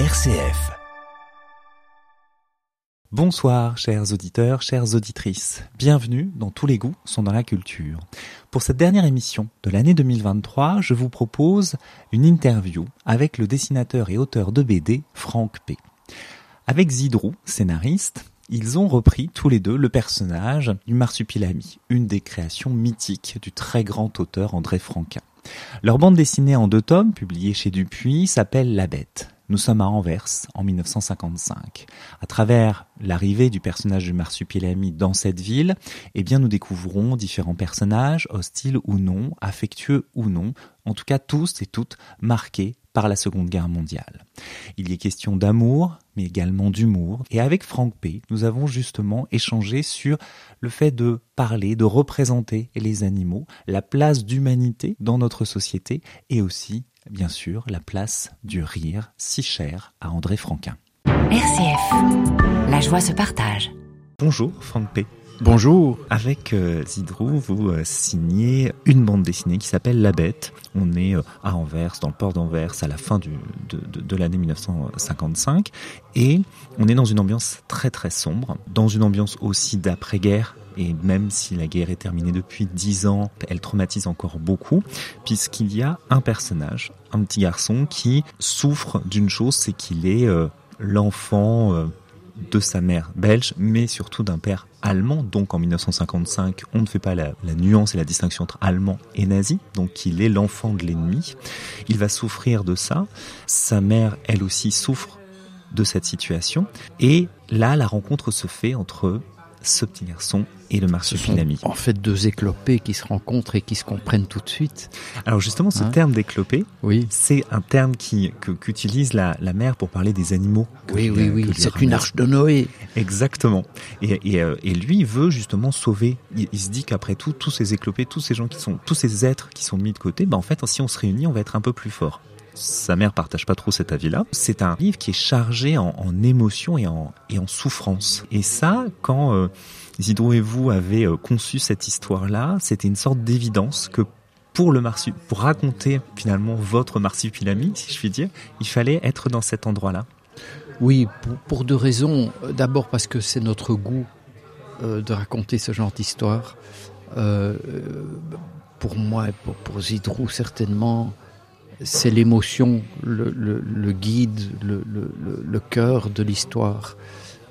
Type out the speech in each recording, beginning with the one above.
RCF. Bonsoir, chers auditeurs, chères auditrices. Bienvenue dans Tous les goûts sont dans la culture. Pour cette dernière émission de l'année 2023, je vous propose une interview avec le dessinateur et auteur de BD Franck P. Avec Zidrou, scénariste, ils ont repris tous les deux le personnage du marsupilami, une des créations mythiques du très grand auteur André Franquin. Leur bande dessinée en deux tomes, publiée chez Dupuis, s'appelle La Bête. Nous sommes à Anvers en 1955. À travers l'arrivée du personnage du marsupilami dans cette ville, eh bien, nous découvrons différents personnages, hostiles ou non, affectueux ou non, en tout cas tous et toutes marqués par la Seconde Guerre mondiale. Il y est question d'amour, mais également d'humour. Et avec Franck P, nous avons justement échangé sur le fait de parler, de représenter les animaux, la place d'humanité dans notre société et aussi bien sûr, la place du rire, si cher à André Franquin. RCF, la joie se partage. Bonjour Franck P. Bonjour. Avec euh, Zidrou, vous euh, signez une bande dessinée qui s'appelle La Bête. On est euh, à Anvers, dans le port d'Anvers, à la fin de, de, l'année 1955. Et on est dans une ambiance très très sombre, dans une ambiance aussi d'après-guerre et même si la guerre est terminée depuis dix ans, elle traumatise encore beaucoup, puisqu'il y a un personnage, un petit garçon qui souffre d'une chose, c'est qu'il est, l'enfant de sa mère belge, mais surtout d'un père allemand. Donc en 1955, on ne fait pas la, la, nuance et la distinction entre allemand et nazi. Donc il est l'enfant de l'ennemi. Il va souffrir de ça. Sa mère, elle aussi, souffre de cette situation. Et là, la rencontre se fait entre ce petit garçon et le marsupilami. En fait, deux éclopés qui se rencontrent et qui se comprennent tout de suite. Alors justement, ce hein terme d'éclopé, oui. c'est un terme qui qu'utilise la, la mère pour parler des animaux. Oui, oui, oui. C'est une arche de Noé. Exactement. Et, et, euh, et lui veut justement sauver. Il, il se dit qu'après tout, tous ces éclopés, tous ces gens qui sont, tous ces êtres qui sont mis de côté, bah en fait, si on se réunit, on va être un peu plus fort sa mère partage pas trop cet avis-là. C'est un livre qui est chargé en, en émotion et en, et souffrance. Et ça, quand euh, Zidro et vous avez euh, conçu cette histoire-là, c'était une sorte d'évidence que pour le marsu pour raconter finalement votre marsupilami, si je puis dire, il fallait être dans cet endroit-là. Oui, pour, pour, deux raisons. D'abord parce que c'est notre goût euh, de raconter ce genre d'histoire. Euh, pour moi et pour, pour Zidrou certainement, c'est l'émotion, le, guide, le, cœur de l'histoire.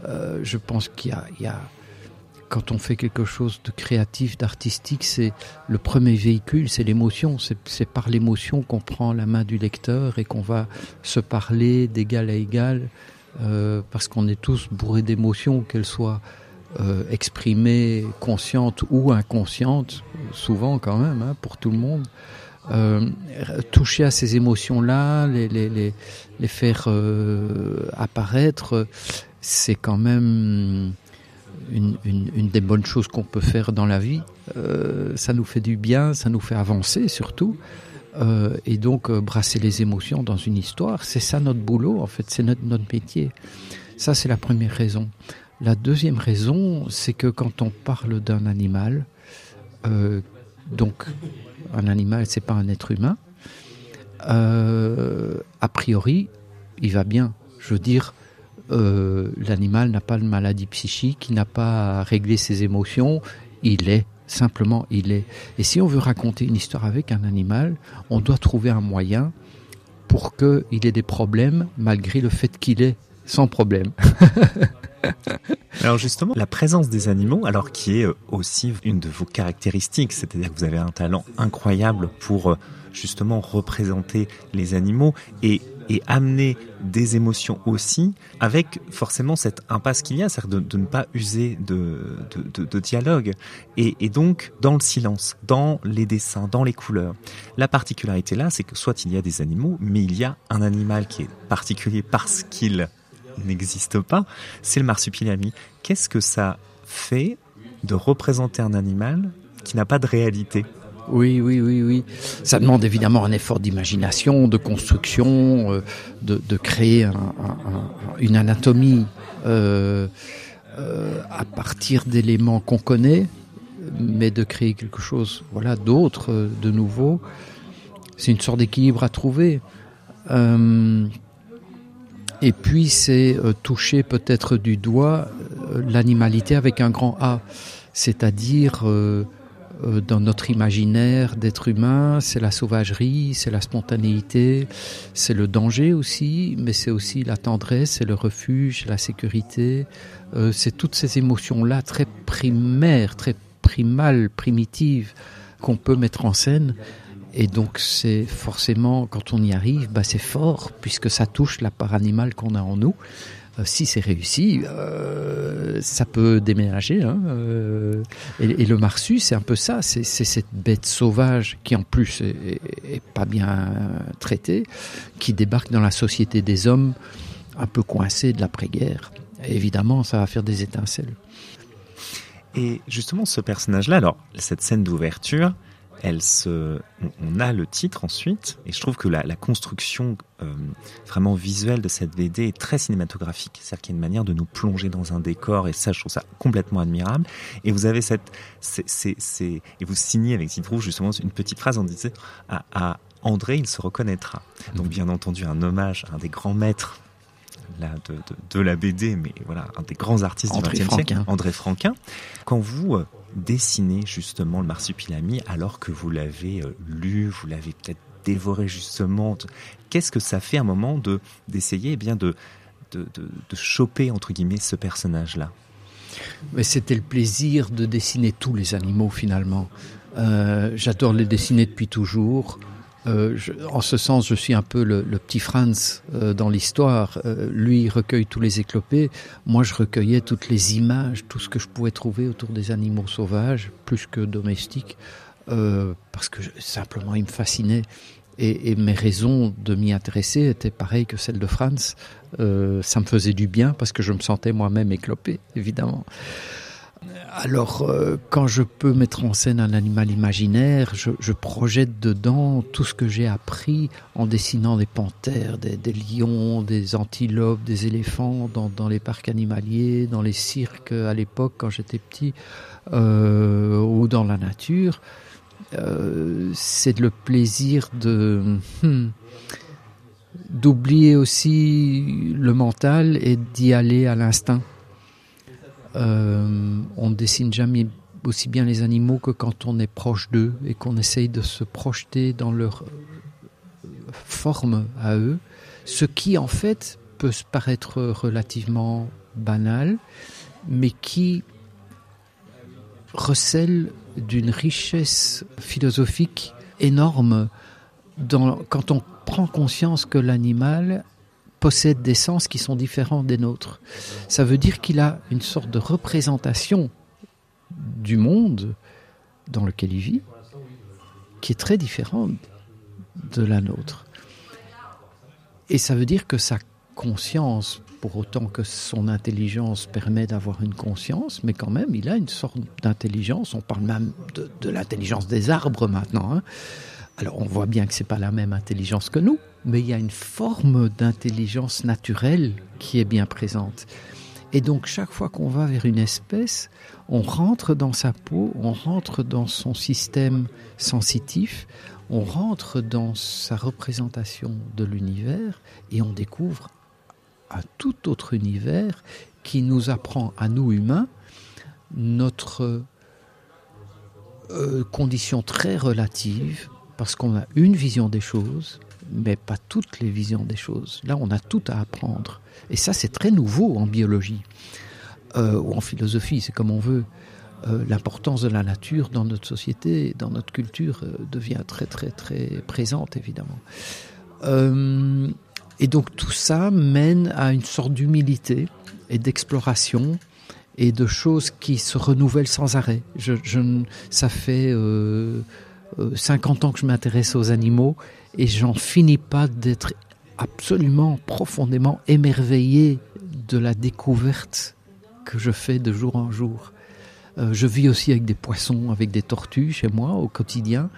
Euh, je pense qu'il y, y a, quand on fait quelque chose de créatif, d'artistique, c'est le premier véhicule, c'est l'émotion. C'est par l'émotion qu'on prend la main du lecteur et qu'on va se parler d'égal à égal, euh, parce qu'on est tous bourrés d'émotions, qu'elles soient euh, exprimées, conscientes ou inconscientes, souvent quand même, hein, pour tout le monde. Euh, toucher à ces émotions-là, les, faire euh, apparaître, c'est quand même une, des bonnes choses qu'on peut faire dans la vie. Euh, ça nous fait du bien, ça nous fait avancer surtout. Et donc brasser les émotions dans une histoire, c'est ça notre boulot, en fait, c'est notre, notre métier. Ça, c'est la première raison. La deuxième raison, c'est que quand on parle d'un animal, donc un animal, c'est pas un être humain. Euh, a priori, il va bien. Je veux dire, euh, l'animal n'a pas de maladie psychique, il n'a pas à régler ses émotions, il est. Simplement, il est. Et si on veut raconter une histoire avec un animal, on doit trouver un moyen pour qu'il ait des problèmes malgré le fait qu'il est sans problème. alors justement, la présence des animaux, alors qui est aussi une de vos caractéristiques, c'est-à-dire que vous avez un talent incroyable pour justement représenter les animaux et, et amener des émotions aussi, avec forcément cette impasse qu'il y a, c'est-à-dire de, ne pas user de, de, de, de dialogue, et, et, donc dans le silence, dans les dessins, dans les couleurs. La particularité là, c'est que soit il y a des animaux, mais il y a un animal qui est particulier parce qu'il n'existe pas, c'est le marsupilami. Qu'est-ce que ça fait de représenter un animal qui n'a pas de réalité? Oui, oui, oui, oui. Ça demande évidemment un effort d'imagination, de construction, euh, de, créer un, un, une anatomie euh, euh, à partir d'éléments qu'on connaît, mais de créer quelque chose, voilà, d'autre, de nouveau. C'est une sorte d'équilibre à trouver. Et puis c'est euh, toucher peut-être du doigt euh, l'animalité avec un grand A, c'est-à-dire euh, dans notre imaginaire d'être humain, c'est la sauvagerie, c'est la spontanéité, c'est le danger aussi, mais c'est aussi la tendresse, c'est le refuge, la sécurité, c'est toutes ces émotions-là très primaires, très primales, primitives qu'on peut mettre en scène et donc c'est forcément, quand on y arrive, bah, c'est fort, puisque ça touche la part animale qu'on a en nous. Euh, si c'est réussi, euh, ça peut déménager. Hein, euh, et, le marsu, c'est un peu ça, c'est cette bête sauvage qui en plus est, pas bien traitée, qui débarque dans la société des hommes un peu coincée de l'après-guerre. Évidemment, ça va faire des étincelles. Et justement, ce personnage-là, alors cette scène d'ouverture, elle se, on a le titre ensuite, et je trouve que la, construction euh, vraiment visuelle de cette BD est très cinématographique. C'est-à-dire qu'il y a une manière de nous plonger dans un décor, et ça, je trouve ça complètement admirable. Et vous avez cette, c'est, c'est, et vous signez avec Citroën justement une petite phrase en disant à André, il se reconnaîtra. Donc bien entendu un hommage à un des grands maîtres de, de, la BD, mais voilà, un des grands artistes du XXe siècle, André Franquin. Quand vous euh, dessinez justement le marsupilami alors que vous l'avez euh, lu, vous l'avez peut-être dévoré justement, qu'est-ce que ça fait un moment de d'essayer eh bien de, de, de, choper entre guillemets ce personnage-là? Mais c'était le plaisir de dessiner tous les animaux finalement. Euh, J'adore les dessiner depuis toujours. Euh, en ce sens, je suis un peu le, petit Franz euh, dans l'histoire. Euh, lui recueille tous les éclopés. Moi, je recueillais toutes les images, tout ce que je pouvais trouver autour des animaux sauvages, plus que domestiques, parce que simplement, il me fascinait. Et, et mes raisons de m'y intéresser étaient pareilles que celles de Franz. ça me faisait du bien parce que je me sentais moi-même éclopé, évidemment. Alors, euh, quand je peux mettre en scène un animal imaginaire, je, projette dedans tout ce que j'ai appris en dessinant des panthères, des, lions, des antilopes, des éléphants dans, les parcs animaliers, dans les cirques à l'époque quand j'étais petit, euh, ou dans la nature. Euh, c'est le plaisir de hmm, d'oublier aussi le mental et d'y aller à l'instinct. Euh, on ne dessine jamais aussi bien les animaux que quand on est proche d'eux et qu'on essaye de se projeter dans leur forme à eux, ce qui en fait peut paraître relativement banal, mais qui recèle d'une richesse philosophique énorme quand on prend conscience que l'animal possède des sens qui sont différents des nôtres. Ça veut dire qu'il a une sorte de représentation du monde dans lequel il vit qui est très différente de la nôtre. Et ça veut dire que sa conscience, pour autant que son intelligence permet d'avoir une conscience, mais quand même, il a une sorte d'intelligence. On parle même de, l'intelligence des arbres maintenant. Hein. Alors on voit bien que c'est pas la même intelligence que nous, mais il y a une forme d'intelligence naturelle qui est bien présente. Et donc chaque fois qu'on va vers une espèce, on rentre dans sa peau, on rentre dans son système sensitif, on rentre dans sa représentation de l'univers et on découvre un tout autre univers qui nous apprend à nous humains notre euh, condition très relative parce qu'on a une vision des choses, mais pas toutes les visions des choses. Là, on a tout à apprendre. Et ça, c'est très nouveau en biologie euh, ou en philosophie, c'est comme on veut. Euh, l'importance de la nature dans notre société, dans notre culture, euh, devient très très très présente, évidemment. et donc tout ça mène à une sorte d'humilité et d'exploration et de choses qui se renouvellent sans arrêt. Ça fait 50 euh, ans que je m'intéresse aux animaux et j'en finis pas d'être absolument profondément émerveillé de la découverte que je fais de jour en jour. Euh, je vis aussi avec des poissons, avec des tortues chez moi au quotidien.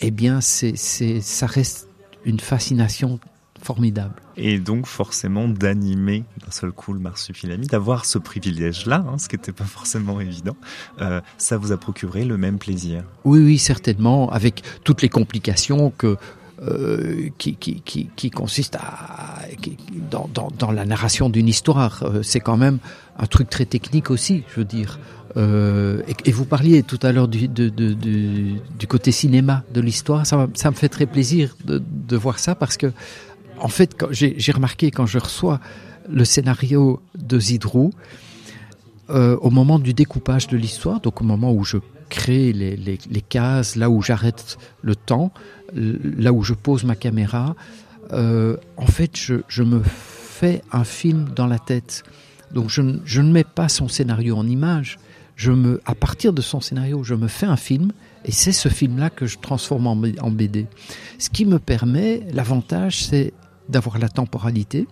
Eh bien, c'est, c'est, ça reste une fascination formidable. Et donc forcément d'animer d'un seul coup le marsupilami, d'avoir ce privilège-là, hein, ce qui n'était pas forcément évident, euh, ça vous a procuré le même plaisir? Oui, oui, certainement, avec toutes les complications que euh, qui, qui, qui, qui, consiste à dans, dans, dans la narration d'une histoire. Euh, c'est quand même un truc très technique aussi, je veux dire. Euh, et, et, vous parliez tout à l'heure du, de, de, du, du, côté cinéma de l'histoire. Ça, ça, me fait très plaisir de, de, voir ça parce que, en fait, j'ai remarqué quand je reçois le scénario de Zidrou, euh, au moment du découpage de l'histoire, donc au moment où je crée les, les, cases, là où j'arrête le temps, là où je pose ma caméra, euh, en fait, je, je, me fais un film dans la tête. Donc je, je, ne mets pas son scénario en image. Je me, à partir de son scénario, je me fais un film et c'est ce film-là que je transforme en, en BD. Ce qui me permet, l'avantage, c'est d'avoir la temporalité,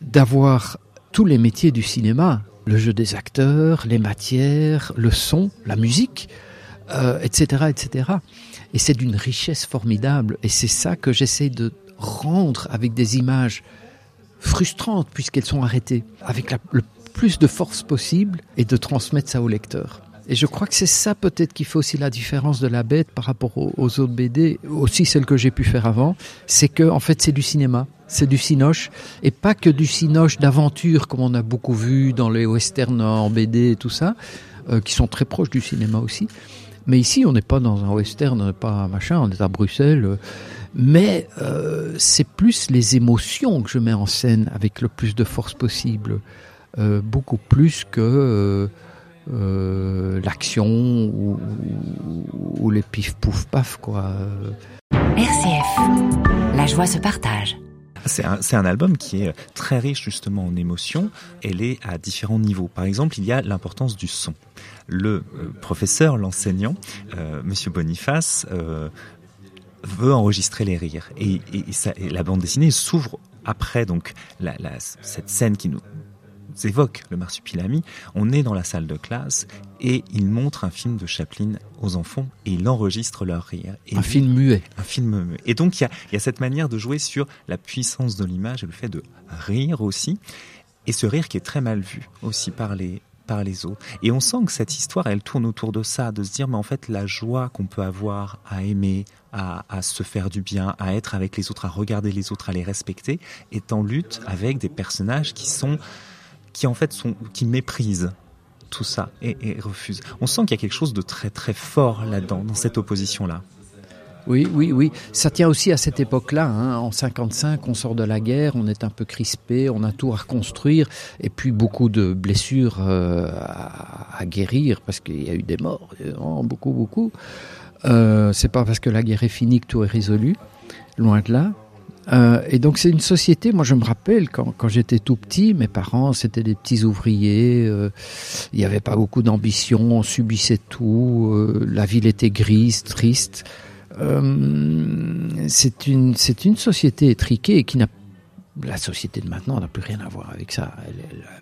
d'avoir tous les métiers du cinéma, le jeu des acteurs, les matières, le son, la musique, euh, etc., etc. Et c'est d'une richesse formidable. Et c'est ça que j'essaie de rendre avec des images frustrantes puisqu'elles sont arrêtées, avec le plus de force possible et de transmettre ça au lecteur. Et je crois que c'est ça peut-être qui fait aussi la différence de la bête par rapport aux, autres BD, aussi celle que j'ai pu faire avant, c'est que en fait c'est du cinéma, c'est du cinoche et pas que du cinoche d'aventure comme on a beaucoup vu dans les westerns en BD et tout ça, euh, qui sont très proches du cinéma aussi. Mais ici, on n'est pas dans un western, on n'est pas machin, on est à Bruxelles. Mais euh, c'est plus les émotions que je mets en scène avec le plus de force possible, euh, beaucoup plus que euh, l'action ou, ou, ou, les pif pouf paf quoi. RCF, la joie se partage. C'est un, un, album qui est très riche justement en émotions. Elle est à différents niveaux. Par exemple, il y a l'importance du son. Le euh, professeur, l'enseignant, euh, Monsieur Boniface, euh, veut enregistrer les rires et, et, et, ça, et la bande dessinée s'ouvre après donc la, la, cette scène qui nous évoque le marsupilami, on est dans la salle de classe et il montre un film de Chaplin aux enfants et il enregistre leur rire. Et un lui, film muet. Un film muet. Et donc il y a, y a cette manière de jouer sur la puissance de l'image et le fait de rire aussi. Et ce rire qui est très mal vu aussi par les, par les autres. Et on sent que cette histoire, elle tourne autour de ça, de se dire, mais en fait, la joie qu'on peut avoir à aimer, à, à, se faire du bien, à être avec les autres, à regarder les autres, à les respecter, est en lutte avec des personnages qui sont qui en fait sont qui méprisent tout ça et, refusent. On sent qu'il y a quelque chose de très très fort là-dedans, dans cette opposition-là. Oui, oui, oui. Ça tient aussi à cette époque-là. Hein. En 55, on sort de la guerre, on est un peu crispé, on a tout à reconstruire, et puis beaucoup de blessures euh, à, guérir parce qu'il y a eu des morts, beaucoup, beaucoup. Euh, c'est pas parce que la guerre est finie que tout est résolu, loin de là. Euh, et donc c'est une société, moi je me rappelle quand, j'étais tout petit, mes parents c'était des petits ouvriers, euh, il n'y avait pas beaucoup d'ambition, on subissait tout, euh, la ville était grise, triste. C'est une, société étriquée qui n'a la société de maintenant n'a plus rien à voir avec ça.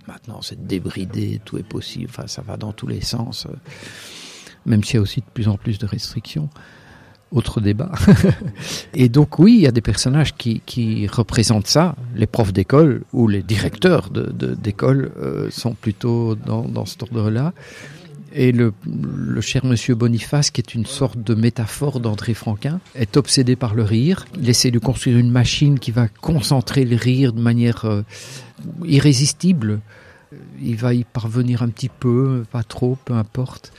Maintenant c'est débridé, tout est possible, enfin ça va dans tous les sens, même s'il y a aussi de plus en plus de restrictions. Autre débat. et donc oui, il y a des personnages qui, représentent ça. Les profs d'école ou les directeurs d'école de, de, euh, sont plutôt dans, dans cet ordre-là. Et le, le, cher monsieur Boniface, qui est une sorte de métaphore d'André Franquin, est obsédé par le rire. Il essaie de construire une machine qui va concentrer le rire de manière euh, irrésistible. Il va y parvenir un petit peu, pas trop, peu importe.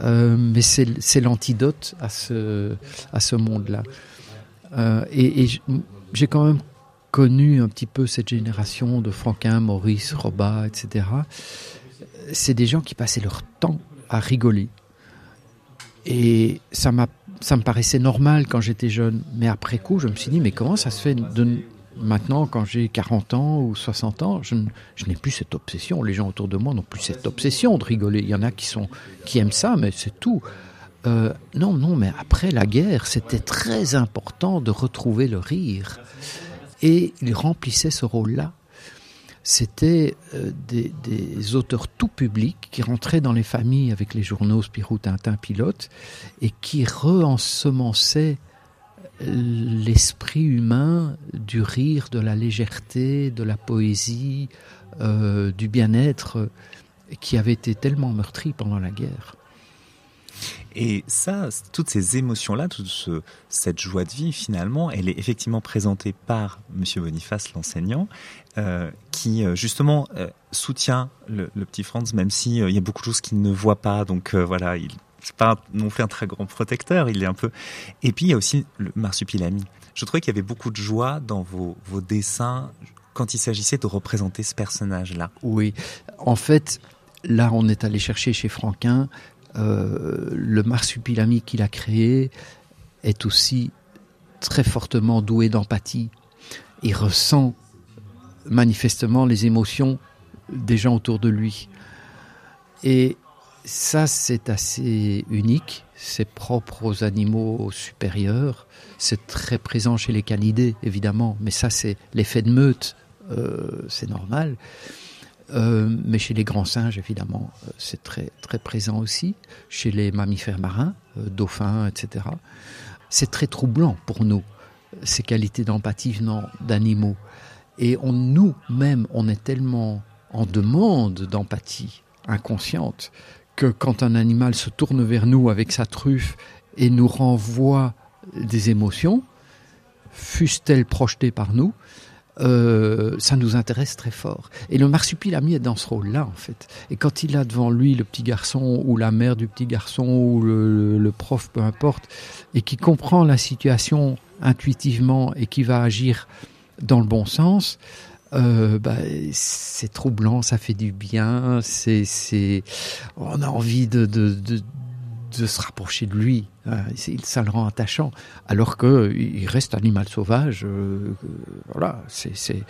Euh, mais c'est l'antidote à ce, à ce monde-là. Euh, et, j'ai quand même connu un petit peu cette génération de Franquin, Maurice, Robat, etc. C'est des gens qui passaient leur temps à rigoler. Et ça ça me paraissait normal quand j'étais jeune, mais après coup, je me suis dit, mais comment ça se fait de, maintenant, quand j'ai 40 ans ou 60 ans, je, n'ai plus cette obsession. Les gens autour de moi n'ont plus cette obsession de rigoler. Il y en a qui aiment ça, mais c'est tout. Euh, non, non, mais après la guerre, c'était très important de retrouver le rire. Et il remplissait ce rôle-là. C'était euh, des, des, auteurs tout publics qui rentraient dans les familles avec les journaux Spirou, Tintin, Pilote et qui re-ensemençaient l'esprit humain du rire, de la légèreté, de la poésie, euh, du bien-être qui avait été tellement meurtri pendant la guerre. Et ça, toutes ces émotions-là, toute ce, cette joie de vie, finalement, elle est effectivement présentée par Monsieur Boniface, l'enseignant, euh, qui euh, justement euh, soutient le, petit Franz, même si y a beaucoup de choses qu'il ne voit pas. Donc voilà, il c'est pas non plus un très grand protecteur. Il est un peu. Et puis il y a aussi le marsupilami. Je trouvais qu'il y avait beaucoup de joie dans vos, vos dessins quand il s'agissait de représenter ce personnage-là. Oui, en fait, là, on est allé chercher chez Franquin euh, le marsupilami qu'il a créé est aussi très fortement doué d'empathie. Il ressent manifestement les émotions des gens autour de lui. Et ça, c'est assez unique. C'est propre aux animaux supérieurs. C'est très présent chez les canidés, évidemment. Mais ça, c'est l'effet de meute. Euh, c'est normal. Euh, mais chez les grands singes, évidemment, euh, c'est très, très présent aussi. Chez les mammifères marins, dauphins, etc. C'est très troublant pour nous, ces qualités d'empathie venant d'animaux. Et nous-mêmes, on est tellement en demande d'empathie inconsciente que quand un animal se tourne vers nous avec sa truffe et nous renvoie des émotions, fussent-elles projetées par nous, euh, ça nous intéresse très fort. Et le marsupilami est dans ce rôle-là, en fait. Et quand il a devant lui le petit garçon, ou la mère du petit garçon, ou le, le prof, peu importe, et qui comprend la situation intuitivement et qui va agir dans le bon sens, euh, bah, c'est troublant, ça fait du bien, c'est, c'est, on a envie de, de, de, de se rapprocher de lui. Hein, ça le rend attachant. Alors que il reste animal sauvage. Euh, voilà, c'est, c'est,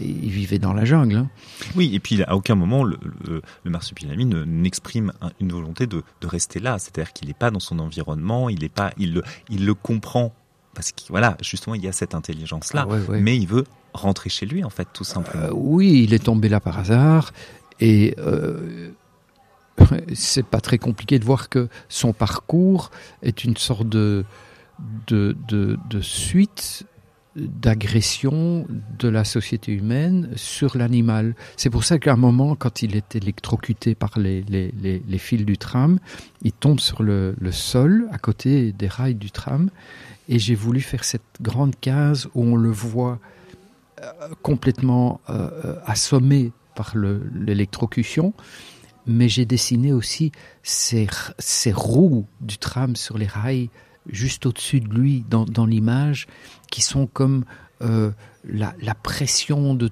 il vivait dans la jungle. Hein. Oui, et puis à aucun moment le, le, le marsupilami ne, n'exprime une volonté de, de rester là. C'est-à-dire qu'il n'est pas dans son environnement, il est pas, il le, il le comprend parce que voilà, justement, il y a cette intelligence-là, Ah ouais, ouais. mais il veut rentrer chez lui en fait, tout simplement. Euh, oui, il est tombé là par hasard et euh, c'est pas très compliqué de voir que son parcours est une sorte de, de, de, de suite d'agression de la société humaine sur l'animal. C'est pour ça qu'à un moment, quand il est électrocuté par les, les, les, les fils du tram, il tombe sur le, le, sol à côté des rails du tram. Et j'ai voulu faire cette grande case où on le voit complètement euh, assommé par l'électrocution mais j'ai dessiné aussi ces, roues du tram sur les rails juste au-dessus de lui dans, l'image, qui sont comme euh, la, pression de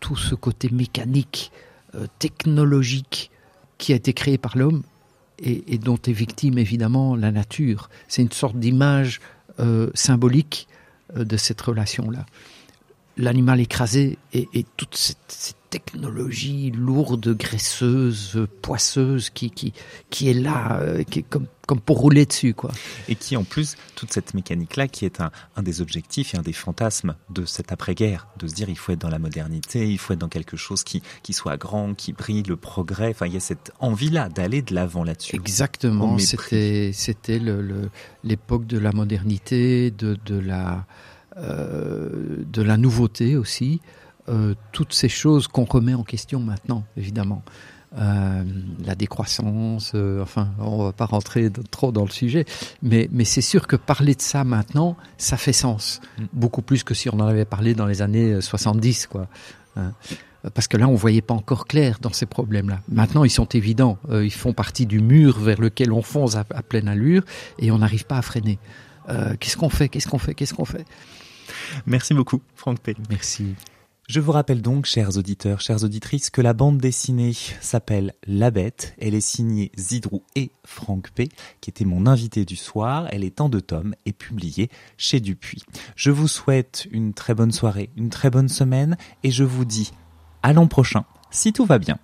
tout ce côté mécanique, euh, technologique qui a été créé par l'homme et, dont est victime évidemment la nature. C'est une sorte d'image euh, symbolique euh, de cette relation-là. L'animal écrasé et, et toute cette, cette technologie lourde, graisseuse, poisseuse qui, qui, qui est là, euh, qui est comme, comme pour rouler dessus. Quoi. Et qui, en plus, toute cette mécanique-là, qui est un, un, des objectifs et un des fantasmes de cette après-guerre, de se dire il faut être dans la modernité, il faut être dans quelque chose qui, qui soit grand, qui brille, le progrès. Enfin, il y a cette envie-là d'aller de l'avant là-dessus. Exactement. C'était, c'était l'époque le, de la modernité, de, de, la, de la nouveauté aussi. Euh, toutes ces choses qu'on remet en question maintenant, évidemment. Euh, la décroissance, euh, enfin, on va pas rentrer de, trop dans le sujet, mais, mais c'est sûr que parler de ça maintenant, ça fait sens. Mm. Beaucoup plus que si on en avait parlé dans les années 70, quoi. Hein parce que là, on voyait pas encore clair dans ces problèmes-là. Maintenant, ils sont évidents. Euh, ils font partie du mur vers lequel on fonce à, à pleine allure et on n'arrive pas à freiner. Euh, qu'est-ce qu'on fait? Qu'est-ce qu'on fait? Qu'est-ce qu'on fait? Merci beaucoup, Franck Pell. Merci. Je vous rappelle donc, chers auditeurs, chères auditrices, que la bande dessinée s'appelle La Bête. Elle est signée Zidrou et Franck P, qui était mon invité du soir. Elle est en deux tomes et publiée chez Dupuis. Je vous souhaite une très bonne soirée, une très bonne semaine et je vous dis à l'an prochain, si tout va bien.